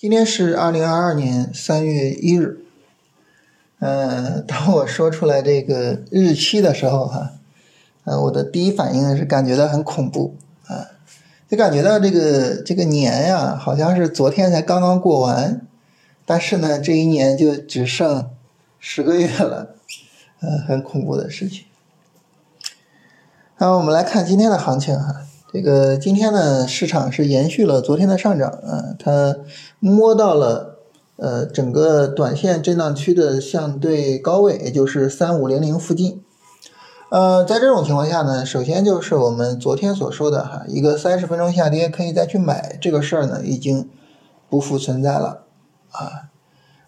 今天是二零二二年三月一日。嗯，当我说出来这个日期的时候，哈，呃，我的第一反应是感觉到很恐怖啊，就感觉到这个这个年呀，好像是昨天才刚刚过完，但是呢，这一年就只剩十个月了，嗯，很恐怖的事情。那我们来看今天的行情哈。这个今天呢，市场是延续了昨天的上涨啊，它摸到了呃整个短线震荡区的相对高位，也就是三五零零附近。呃，在这种情况下呢，首先就是我们昨天所说的哈，一个三十分钟下跌可以再去买这个事儿呢，已经不复存在了啊。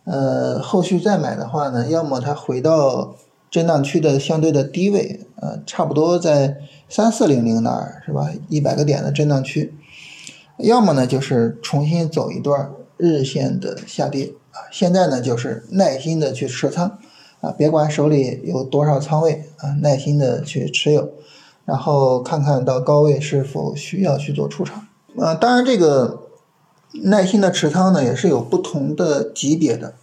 呃，后续再买的话呢，要么它回到。震荡区的相对的低位，呃，差不多在三四零零那儿，是吧？一百个点的震荡区，要么呢就是重新走一段日线的下跌啊。现在呢就是耐心的去持仓啊，别管手里有多少仓位啊，耐心的去持有，然后看看到高位是否需要去做出场啊。当然，这个耐心的持仓呢也是有不同的级别的。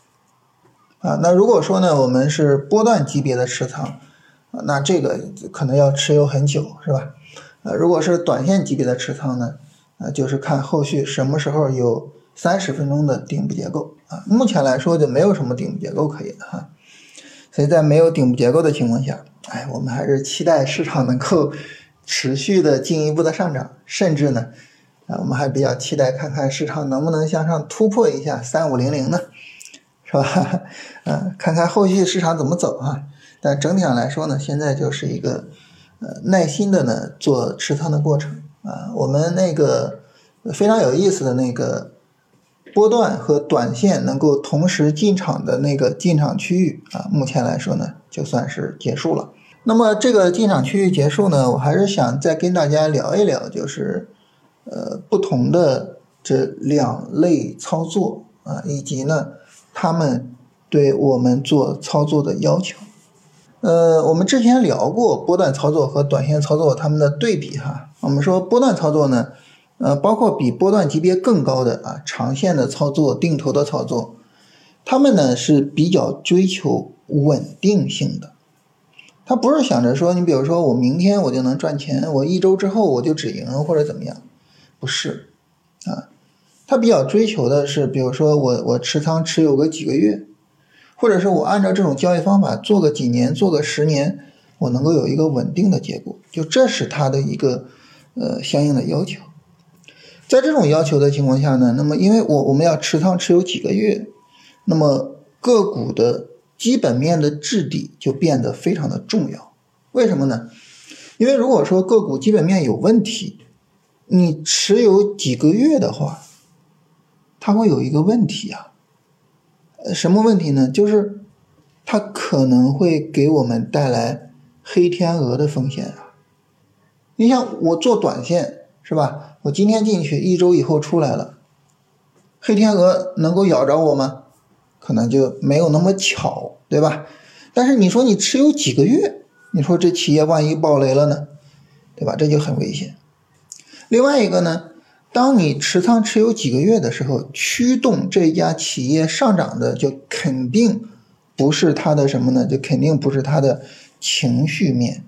啊，那如果说呢，我们是波段级别的持仓，那这个可能要持有很久，是吧？呃，如果是短线级别的持仓呢，呃，就是看后续什么时候有三十分钟的顶部结构啊。目前来说就没有什么顶部结构可以的哈，所以在没有顶部结构的情况下，哎，我们还是期待市场能够持续的进一步的上涨，甚至呢，啊，我们还比较期待看看市场能不能向上突破一下三五零零呢？是吧？嗯，看看后续市场怎么走啊？但整体上来说呢，现在就是一个呃耐心的呢做持仓的过程啊。我们那个非常有意思的那个波段和短线能够同时进场的那个进场区域啊，目前来说呢就算是结束了。那么这个进场区域结束呢，我还是想再跟大家聊一聊，就是呃不同的这两类操作啊，以及呢。他们对我们做操作的要求，呃，我们之前聊过波段操作和短线操作它们的对比哈。我们说波段操作呢，呃，包括比波段级别更高的啊，长线的操作、定投的操作，他们呢是比较追求稳定性的。他不是想着说，你比如说我明天我就能赚钱，我一周之后我就止盈或者怎么样，不是啊。他比较追求的是，比如说我我持仓持有个几个月，或者是我按照这种交易方法做个几年，做个十年，我能够有一个稳定的结果，就这是他的一个呃相应的要求。在这种要求的情况下呢，那么因为我我们要持仓持有几个月，那么个股的基本面的质地就变得非常的重要。为什么呢？因为如果说个股基本面有问题，你持有几个月的话，它会有一个问题啊，什么问题呢？就是它可能会给我们带来黑天鹅的风险啊。你像我做短线是吧？我今天进去，一周以后出来了，黑天鹅能够咬着我吗？可能就没有那么巧，对吧？但是你说你持有几个月，你说这企业万一爆雷了呢，对吧？这就很危险。另外一个呢？当你持仓持有几个月的时候，驱动这家企业上涨的就肯定不是它的什么呢？就肯定不是它的情绪面，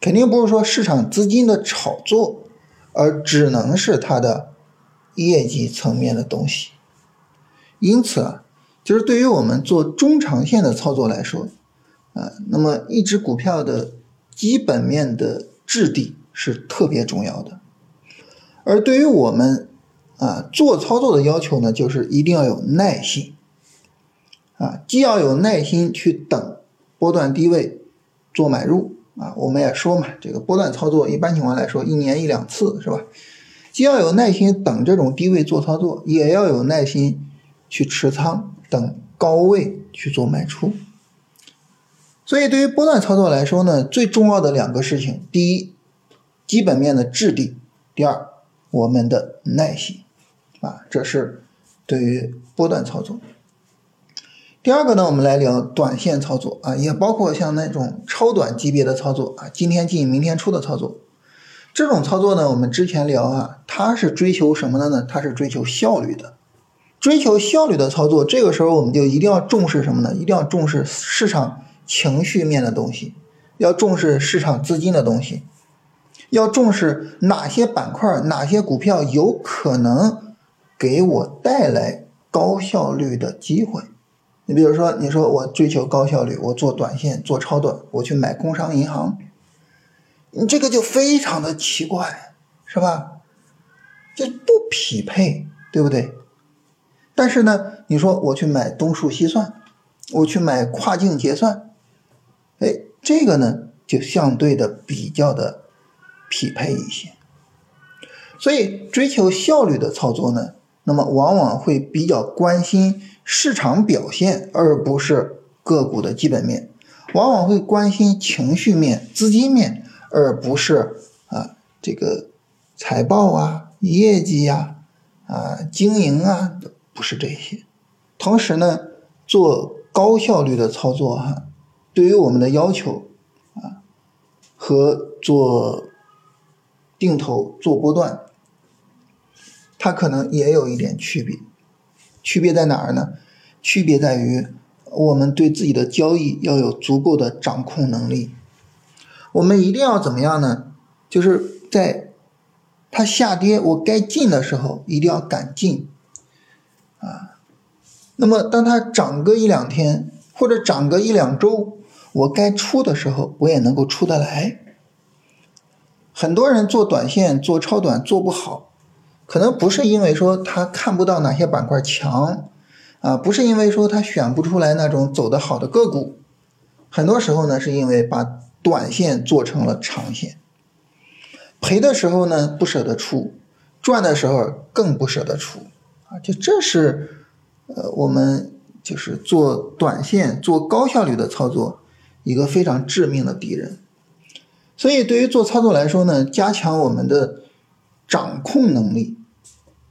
肯定不是说市场资金的炒作，而只能是它的业绩层面的东西。因此啊，就是对于我们做中长线的操作来说，啊，那么一只股票的基本面的质地是特别重要的。而对于我们啊做操作的要求呢，就是一定要有耐心啊，既要有耐心去等波段低位做买入啊，我们也说嘛，这个波段操作一般情况来说一年一两次是吧？既要有耐心等这种低位做操作，也要有耐心去持仓等高位去做卖出。所以对于波段操作来说呢，最重要的两个事情，第一，基本面的质地；第二。我们的耐心，啊，这是对于波段操作。第二个呢，我们来聊短线操作啊，也包括像那种超短级别的操作啊，今天进明天出的操作。这种操作呢，我们之前聊啊，它是追求什么的呢？它是追求效率的，追求效率的操作，这个时候我们就一定要重视什么呢？一定要重视市场情绪面的东西，要重视市场资金的东西，要重视哪些板块、哪些股票有可能给我带来高效率的机会。你比如说，你说我追求高效率，我做短线、做超短，我去买工商银行，你这个就非常的奇怪，是吧？就不匹配，对不对？但是呢，你说我去买东数西算，我去买跨境结算，哎，这个呢就相对的比较的匹配一些。所以追求效率的操作呢，那么往往会比较关心。市场表现，而不是个股的基本面，往往会关心情绪面、资金面，而不是啊这个财报啊、业绩呀、啊经营啊，不是这些。同时呢，做高效率的操作哈，对于我们的要求啊和做定投、做波段，它可能也有一点区别。区别在哪儿呢？区别在于我们对自己的交易要有足够的掌控能力。我们一定要怎么样呢？就是在它下跌我该进的时候，一定要敢进啊。那么当它涨个一两天或者涨个一两周，我该出的时候，我也能够出得来。很多人做短线、做超短做不好。可能不是因为说他看不到哪些板块强，啊，不是因为说他选不出来那种走得好的个股，很多时候呢是因为把短线做成了长线，赔的时候呢不舍得出，赚的时候更不舍得出，啊，就这是呃我们就是做短线做高效率的操作一个非常致命的敌人，所以对于做操作来说呢，加强我们的。掌控能力，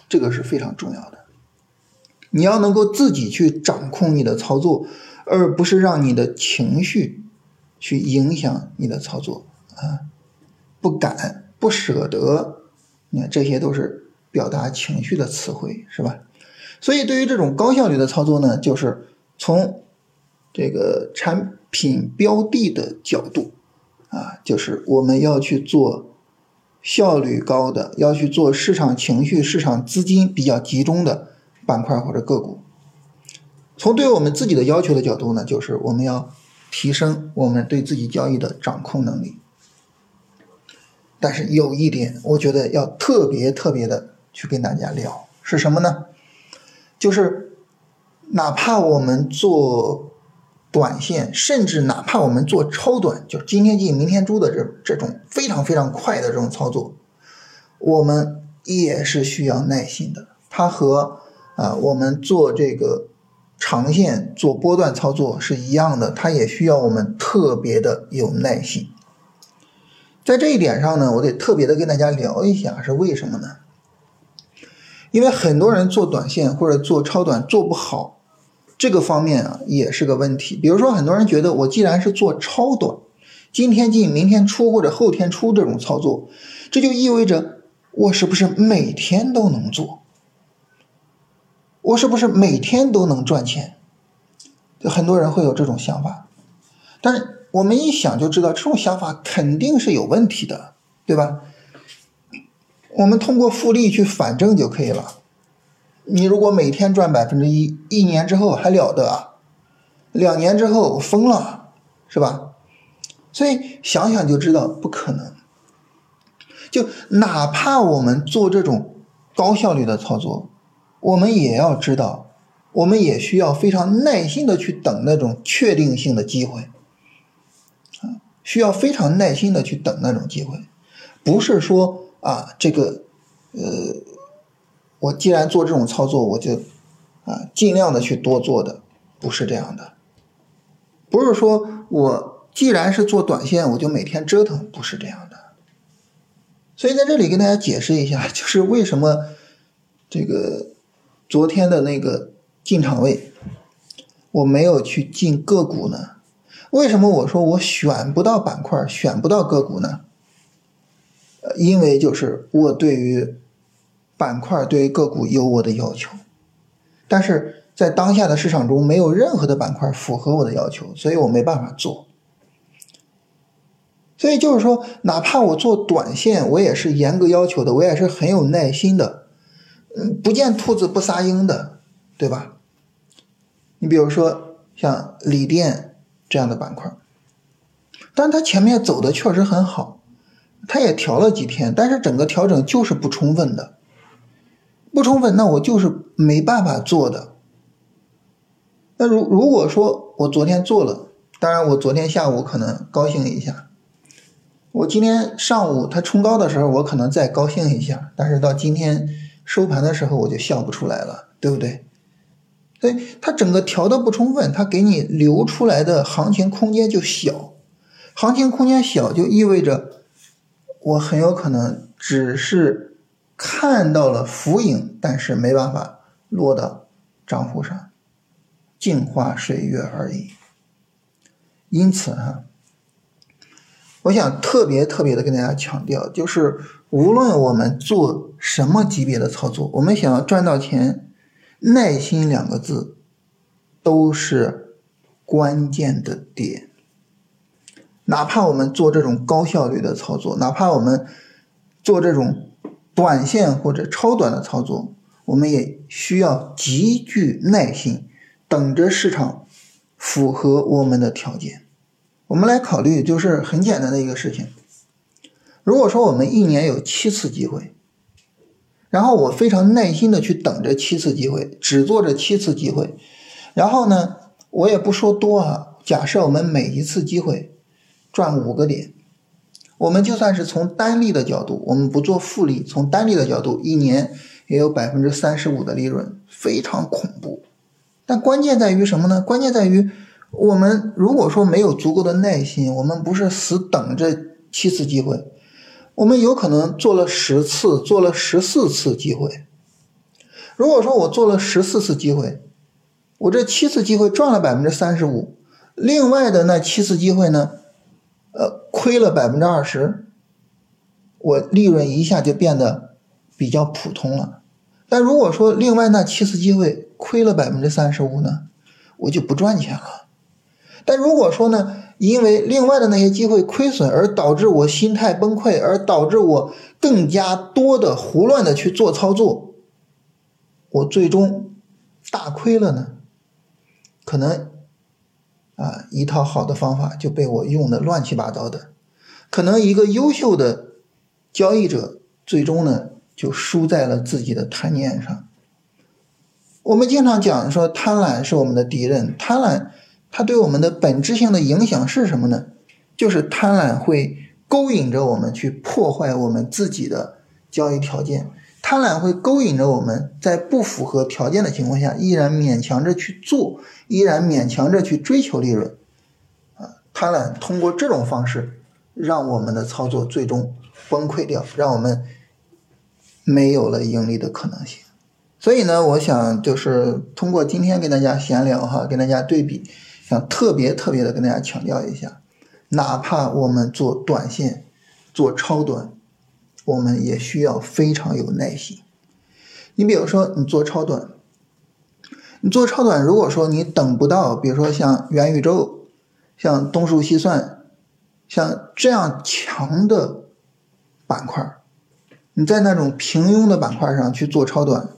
这个是非常重要的。你要能够自己去掌控你的操作，而不是让你的情绪去影响你的操作啊！不敢、不舍得，你看这些都是表达情绪的词汇，是吧？所以，对于这种高效率的操作呢，就是从这个产品标的的角度啊，就是我们要去做。效率高的要去做市场情绪、市场资金比较集中的板块或者个股。从对我们自己的要求的角度呢，就是我们要提升我们对自己交易的掌控能力。但是有一点，我觉得要特别特别的去跟大家聊，是什么呢？就是哪怕我们做。短线，甚至哪怕我们做超短，就今天进明天出的这这种非常非常快的这种操作，我们也是需要耐心的。它和啊我们做这个长线做波段操作是一样的，它也需要我们特别的有耐心。在这一点上呢，我得特别的跟大家聊一下，是为什么呢？因为很多人做短线或者做超短做不好。这个方面啊也是个问题。比如说，很多人觉得我既然是做超短，今天进明天出或者后天出这种操作，这就意味着我是不是每天都能做？我是不是每天都能赚钱？就很多人会有这种想法。但是我们一想就知道，这种想法肯定是有问题的，对吧？我们通过复利去反证就可以了。你如果每天赚百分之一，一年之后还了得啊？两年之后疯了，是吧？所以想想就知道不可能。就哪怕我们做这种高效率的操作，我们也要知道，我们也需要非常耐心的去等那种确定性的机会，啊，需要非常耐心的去等那种机会，不是说啊这个，呃。我既然做这种操作，我就啊尽量的去多做的，不是这样的，不是说我既然是做短线，我就每天折腾，不是这样的。所以在这里跟大家解释一下，就是为什么这个昨天的那个进场位我没有去进个股呢？为什么我说我选不到板块，选不到个股呢？呃，因为就是我对于。板块对于个股有我的要求，但是在当下的市场中，没有任何的板块符合我的要求，所以我没办法做。所以就是说，哪怕我做短线，我也是严格要求的，我也是很有耐心的，嗯，不见兔子不撒鹰的，对吧？你比如说像锂电这样的板块，但它前面走的确实很好，它也调了几天，但是整个调整就是不充分的，不充分，那我就是没办法做的。那如如果说我昨天做了，当然我昨天下午可能高兴一下。我今天上午它冲高的时候，我可能再高兴一下，但是到今天收盘的时候，我就笑不出来了，对不对？所以它整个调的不充分，它给你留出来的行情空间就小，行情空间小就意味着我很有可能只是看到了浮影，但是没办法落到账户上，镜花水月而已。因此哈。我想特别特别的跟大家强调，就是无论我们做什么级别的操作，我们想要赚到钱，耐心两个字都是关键的点。哪怕我们做这种高效率的操作，哪怕我们做这种短线或者超短的操作，我们也需要极具耐心，等着市场符合我们的条件。我们来考虑，就是很简单的一个事情。如果说我们一年有七次机会，然后我非常耐心的去等着七次机会，只做这七次机会，然后呢，我也不说多啊，假设我们每一次机会赚五个点，我们就算是从单利的角度，我们不做复利，从单利的角度，一年也有百分之三十五的利润，非常恐怖。但关键在于什么呢？关键在于。我们如果说没有足够的耐心，我们不是死等这七次机会，我们有可能做了十次，做了十四次机会。如果说我做了十四次机会，我这七次机会赚了百分之三十五，另外的那七次机会呢，亏了百分之二十，我利润一下就变得比较普通了。但如果说另外那七次机会亏了百分之三十五呢，我就不赚钱了。但如果说呢，因为另外的那些机会亏损而导致我心态崩溃，而导致我更加多的胡乱的去做操作，我最终大亏了呢？可能啊，一套好的方法就被我用的乱七八糟的，可能一个优秀的交易者最终呢就输在了自己的贪念上。我们经常讲说，贪婪是我们的敌人，贪婪。它对我们的本质性的影响是什么呢？就是贪婪会勾引着我们去破坏我们自己的交易条件，贪婪会勾引着我们在不符合条件的情况下，依然勉强着去做，依然勉强着去追求利润。啊，贪婪通过这种方式，让我们的操作最终崩溃掉，让我们没有了盈利的可能性。所以呢，我想就是通过今天跟大家闲聊哈，跟大家对比。想特别特别的跟大家强调一下，哪怕我们做短线、做超短，我们也需要非常有耐心。你比如说，你做超短，你做超短，如果说你等不到，比如说像元宇宙、像东数西算、像这样强的板块，你在那种平庸的板块上去做超短，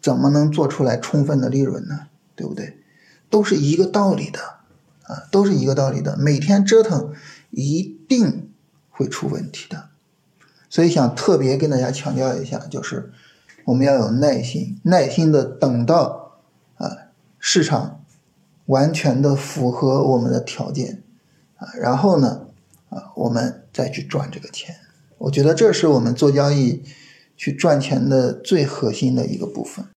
怎么能做出来充分的利润呢？对不对？都是一个道理的，啊，都是一个道理的。每天折腾，一定会出问题的。所以想特别跟大家强调一下，就是我们要有耐心，耐心的等到啊市场完全的符合我们的条件啊，然后呢啊我们再去赚这个钱。我觉得这是我们做交易去赚钱的最核心的一个部分。